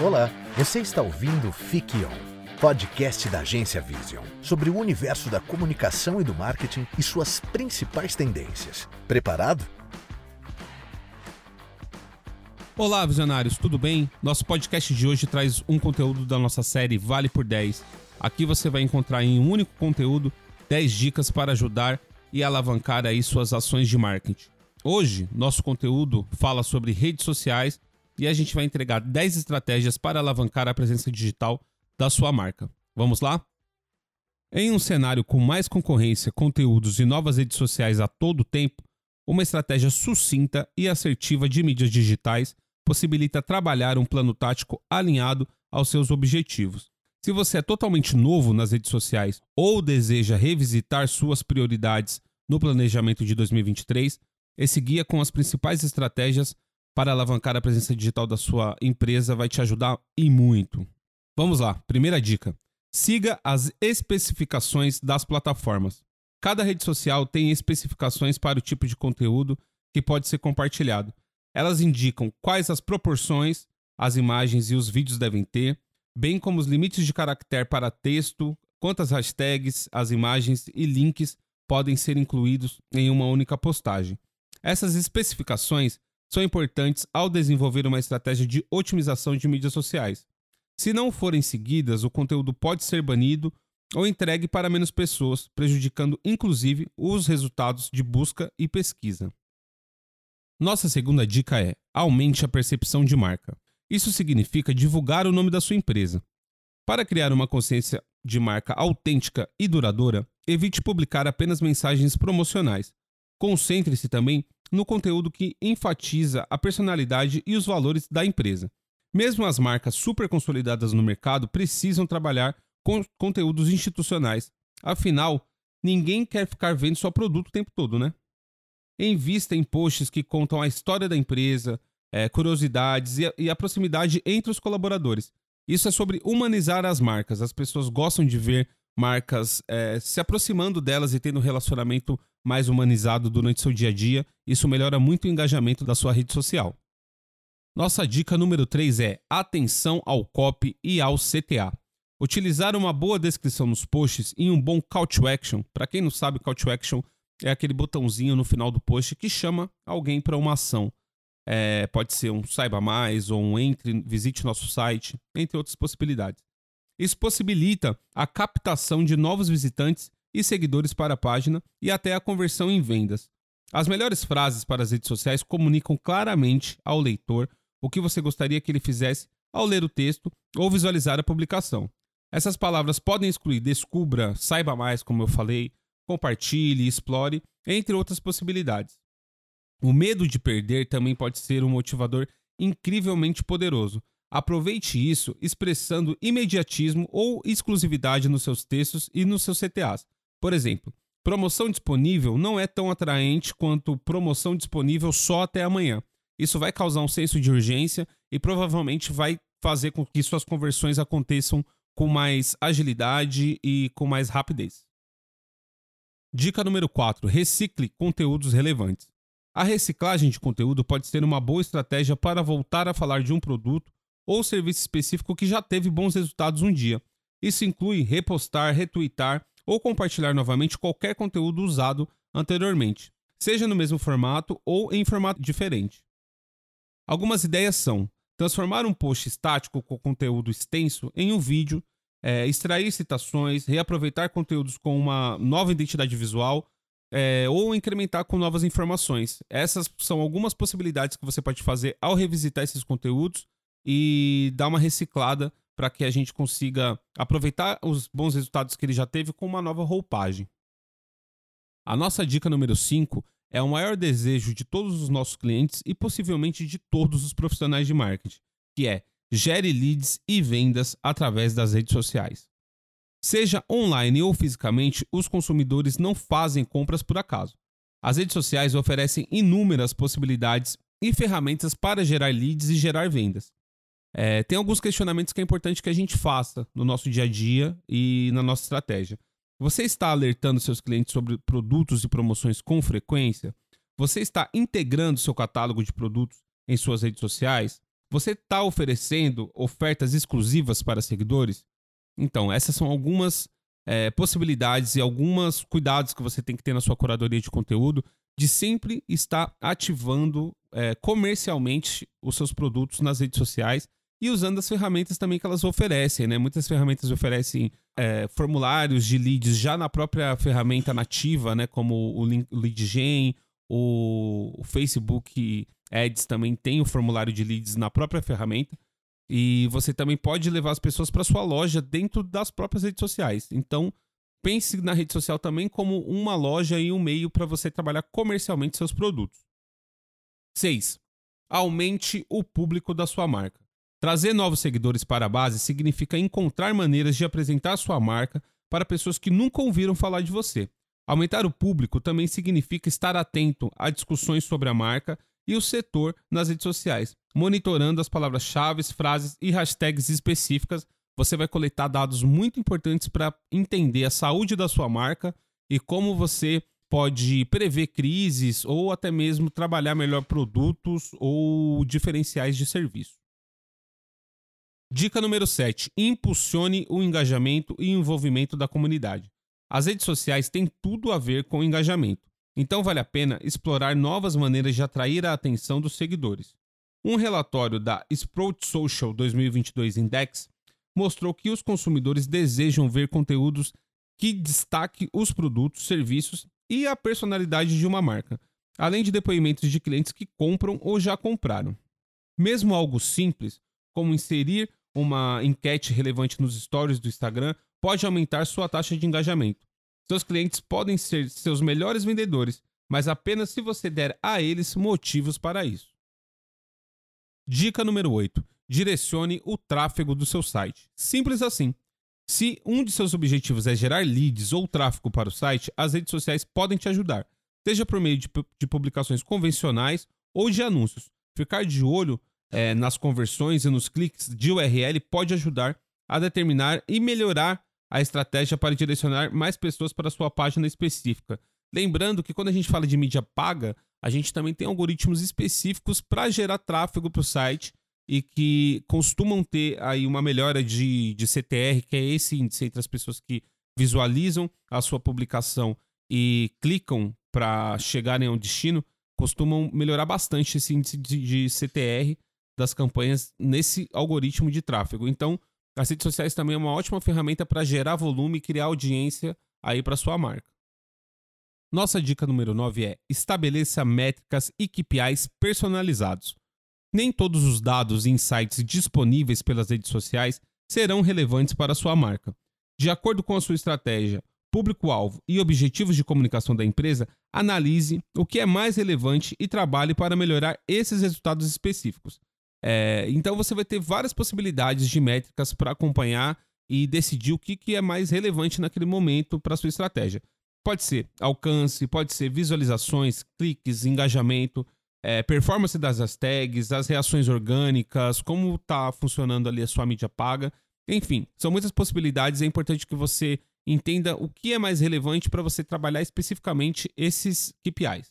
Olá, você está ouvindo Fique On, podcast da agência Vision, sobre o universo da comunicação e do marketing e suas principais tendências. Preparado? Olá, visionários, tudo bem? Nosso podcast de hoje traz um conteúdo da nossa série Vale por 10. Aqui você vai encontrar em um único conteúdo 10 dicas para ajudar e alavancar aí suas ações de marketing. Hoje, nosso conteúdo fala sobre redes sociais e a gente vai entregar 10 estratégias para alavancar a presença digital da sua marca. Vamos lá? Em um cenário com mais concorrência, conteúdos e novas redes sociais a todo tempo, uma estratégia sucinta e assertiva de mídias digitais possibilita trabalhar um plano tático alinhado aos seus objetivos. Se você é totalmente novo nas redes sociais ou deseja revisitar suas prioridades no planejamento de 2023, esse guia com as principais estratégias para alavancar a presença digital da sua empresa vai te ajudar e muito. Vamos lá, primeira dica. Siga as especificações das plataformas. Cada rede social tem especificações para o tipo de conteúdo que pode ser compartilhado. Elas indicam quais as proporções as imagens e os vídeos devem ter, bem como os limites de caractere para texto, quantas hashtags, as imagens e links podem ser incluídos em uma única postagem. Essas especificações são importantes ao desenvolver uma estratégia de otimização de mídias sociais. Se não forem seguidas, o conteúdo pode ser banido ou entregue para menos pessoas, prejudicando inclusive os resultados de busca e pesquisa. Nossa segunda dica é: aumente a percepção de marca. Isso significa divulgar o nome da sua empresa. Para criar uma consciência de marca autêntica e duradoura, evite publicar apenas mensagens promocionais. Concentre-se também no conteúdo que enfatiza a personalidade e os valores da empresa. Mesmo as marcas super consolidadas no mercado precisam trabalhar com conteúdos institucionais. Afinal, ninguém quer ficar vendo só produto o tempo todo, né? Invista em posts que contam a história da empresa, é, curiosidades e a, e a proximidade entre os colaboradores. Isso é sobre humanizar as marcas. As pessoas gostam de ver marcas é, se aproximando delas e tendo um relacionamento mais humanizado durante seu dia a dia, isso melhora muito o engajamento da sua rede social. Nossa dica número 3 é atenção ao copy e ao CTA. Utilizar uma boa descrição nos posts e um bom call to action. Para quem não sabe, call to action é aquele botãozinho no final do post que chama alguém para uma ação. É, pode ser um saiba mais ou um entre, visite nosso site, entre outras possibilidades. Isso possibilita a captação de novos visitantes e seguidores para a página e até a conversão em vendas. As melhores frases para as redes sociais comunicam claramente ao leitor o que você gostaria que ele fizesse ao ler o texto ou visualizar a publicação. Essas palavras podem excluir descubra, saiba mais, como eu falei, compartilhe, explore, entre outras possibilidades. O medo de perder também pode ser um motivador incrivelmente poderoso, Aproveite isso expressando imediatismo ou exclusividade nos seus textos e nos seus CTAs. Por exemplo, promoção disponível não é tão atraente quanto promoção disponível só até amanhã. Isso vai causar um senso de urgência e provavelmente vai fazer com que suas conversões aconteçam com mais agilidade e com mais rapidez. Dica número 4: recicle conteúdos relevantes. A reciclagem de conteúdo pode ser uma boa estratégia para voltar a falar de um produto ou serviço específico que já teve bons resultados um dia. Isso inclui repostar, retweetar ou compartilhar novamente qualquer conteúdo usado anteriormente, seja no mesmo formato ou em formato diferente. Algumas ideias são transformar um post estático com conteúdo extenso em um vídeo, é, extrair citações, reaproveitar conteúdos com uma nova identidade visual é, ou incrementar com novas informações. Essas são algumas possibilidades que você pode fazer ao revisitar esses conteúdos e dar uma reciclada para que a gente consiga aproveitar os bons resultados que ele já teve com uma nova roupagem. A nossa dica número 5 é o maior desejo de todos os nossos clientes e possivelmente de todos os profissionais de marketing, que é gere leads e vendas através das redes sociais. Seja online ou fisicamente, os consumidores não fazem compras por acaso. As redes sociais oferecem inúmeras possibilidades e ferramentas para gerar leads e gerar vendas. É, tem alguns questionamentos que é importante que a gente faça no nosso dia a dia e na nossa estratégia. Você está alertando seus clientes sobre produtos e promoções com frequência? Você está integrando seu catálogo de produtos em suas redes sociais? Você está oferecendo ofertas exclusivas para seguidores? Então, essas são algumas é, possibilidades e alguns cuidados que você tem que ter na sua curadoria de conteúdo de sempre estar ativando é, comercialmente os seus produtos nas redes sociais e usando as ferramentas também que elas oferecem, né? Muitas ferramentas oferecem é, formulários de leads já na própria ferramenta nativa, né? Como o LeadGen, o Facebook Ads também tem o formulário de leads na própria ferramenta. E você também pode levar as pessoas para sua loja dentro das próprias redes sociais. Então, pense na rede social também como uma loja e um meio para você trabalhar comercialmente seus produtos. 6. Aumente o público da sua marca. Trazer novos seguidores para a base significa encontrar maneiras de apresentar sua marca para pessoas que nunca ouviram falar de você. Aumentar o público também significa estar atento a discussões sobre a marca e o setor nas redes sociais, monitorando as palavras-chave, frases e hashtags específicas. Você vai coletar dados muito importantes para entender a saúde da sua marca e como você pode prever crises ou até mesmo trabalhar melhor produtos ou diferenciais de serviço. Dica número 7: impulsione o engajamento e envolvimento da comunidade. As redes sociais têm tudo a ver com engajamento, então vale a pena explorar novas maneiras de atrair a atenção dos seguidores. Um relatório da Sprout Social 2022 Index mostrou que os consumidores desejam ver conteúdos que destaquem os produtos, serviços e a personalidade de uma marca, além de depoimentos de clientes que compram ou já compraram. Mesmo algo simples, como inserir uma enquete relevante nos stories do Instagram pode aumentar sua taxa de engajamento. Seus clientes podem ser seus melhores vendedores, mas apenas se você der a eles motivos para isso. Dica número 8. Direcione o tráfego do seu site. Simples assim. Se um de seus objetivos é gerar leads ou tráfego para o site, as redes sociais podem te ajudar, seja por meio de, de publicações convencionais ou de anúncios. Ficar de olho é, nas conversões e nos cliques de URL pode ajudar a determinar e melhorar a estratégia para direcionar mais pessoas para sua página específica. Lembrando que quando a gente fala de mídia paga, a gente também tem algoritmos específicos para gerar tráfego para o site e que costumam ter aí uma melhora de, de CTR, que é esse índice entre as pessoas que visualizam a sua publicação e clicam para chegarem ao destino, costumam melhorar bastante esse índice de, de CTR das campanhas nesse algoritmo de tráfego. Então, as redes sociais também é uma ótima ferramenta para gerar volume e criar audiência aí para sua marca. Nossa dica número 9 é: estabeleça métricas e KPIs personalizados. Nem todos os dados e insights disponíveis pelas redes sociais serão relevantes para a sua marca. De acordo com a sua estratégia, público-alvo e objetivos de comunicação da empresa, analise o que é mais relevante e trabalhe para melhorar esses resultados específicos. É, então você vai ter várias possibilidades de métricas para acompanhar e decidir o que, que é mais relevante naquele momento para sua estratégia. Pode ser alcance, pode ser visualizações, cliques, engajamento, é, performance das hashtags, as reações orgânicas, como está funcionando ali a sua mídia paga. Enfim, são muitas possibilidades. É importante que você entenda o que é mais relevante para você trabalhar especificamente esses KPIs.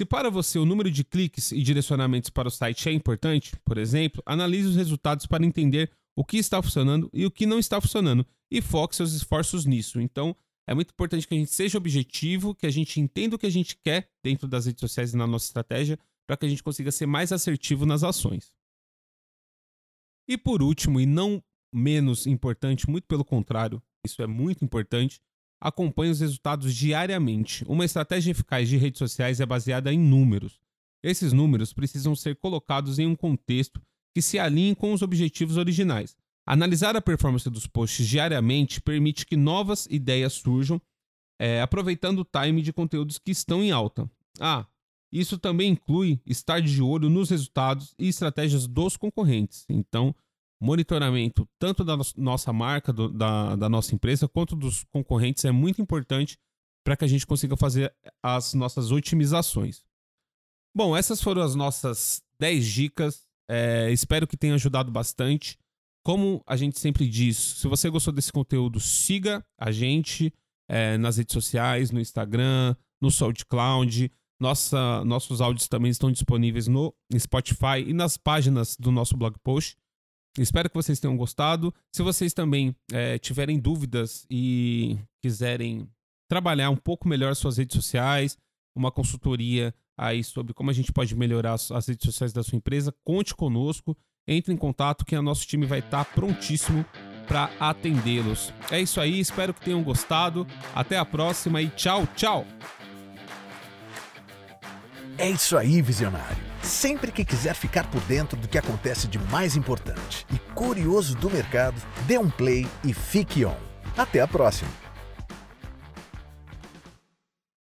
Se para você o número de cliques e direcionamentos para o site é importante, por exemplo, analise os resultados para entender o que está funcionando e o que não está funcionando e foque seus esforços nisso. Então, é muito importante que a gente seja objetivo, que a gente entenda o que a gente quer dentro das redes sociais e na nossa estratégia, para que a gente consiga ser mais assertivo nas ações. E por último, e não menos importante, muito pelo contrário, isso é muito importante, acompanhe os resultados diariamente. Uma estratégia eficaz de redes sociais é baseada em números. Esses números precisam ser colocados em um contexto que se alinhe com os objetivos originais. Analisar a performance dos posts diariamente permite que novas ideias surjam, é, aproveitando o time de conteúdos que estão em alta. Ah, isso também inclui estar de olho nos resultados e estratégias dos concorrentes. Então, monitoramento tanto da nossa marca, do, da, da nossa empresa, quanto dos concorrentes é muito importante para que a gente consiga fazer as nossas otimizações. Bom, essas foram as nossas 10 dicas. É, espero que tenha ajudado bastante. Como a gente sempre diz, se você gostou desse conteúdo, siga a gente é, nas redes sociais, no Instagram, no SoundCloud. Nossa, nossos áudios também estão disponíveis no Spotify e nas páginas do nosso blog post. Espero que vocês tenham gostado. Se vocês também é, tiverem dúvidas e quiserem trabalhar um pouco melhor suas redes sociais, uma consultoria aí sobre como a gente pode melhorar as, redes sociais da sua empresa, conte conosco, entre em contato que o nosso time vai estar prontíssimo para atendê-los. É isso aí, espero que tenham gostado. Até a próxima e tchau, tchau. É isso aí, visionário. Sempre que quiser ficar por dentro do que acontece de mais importante e curioso do mercado, dê um play e fique on. Até a próxima!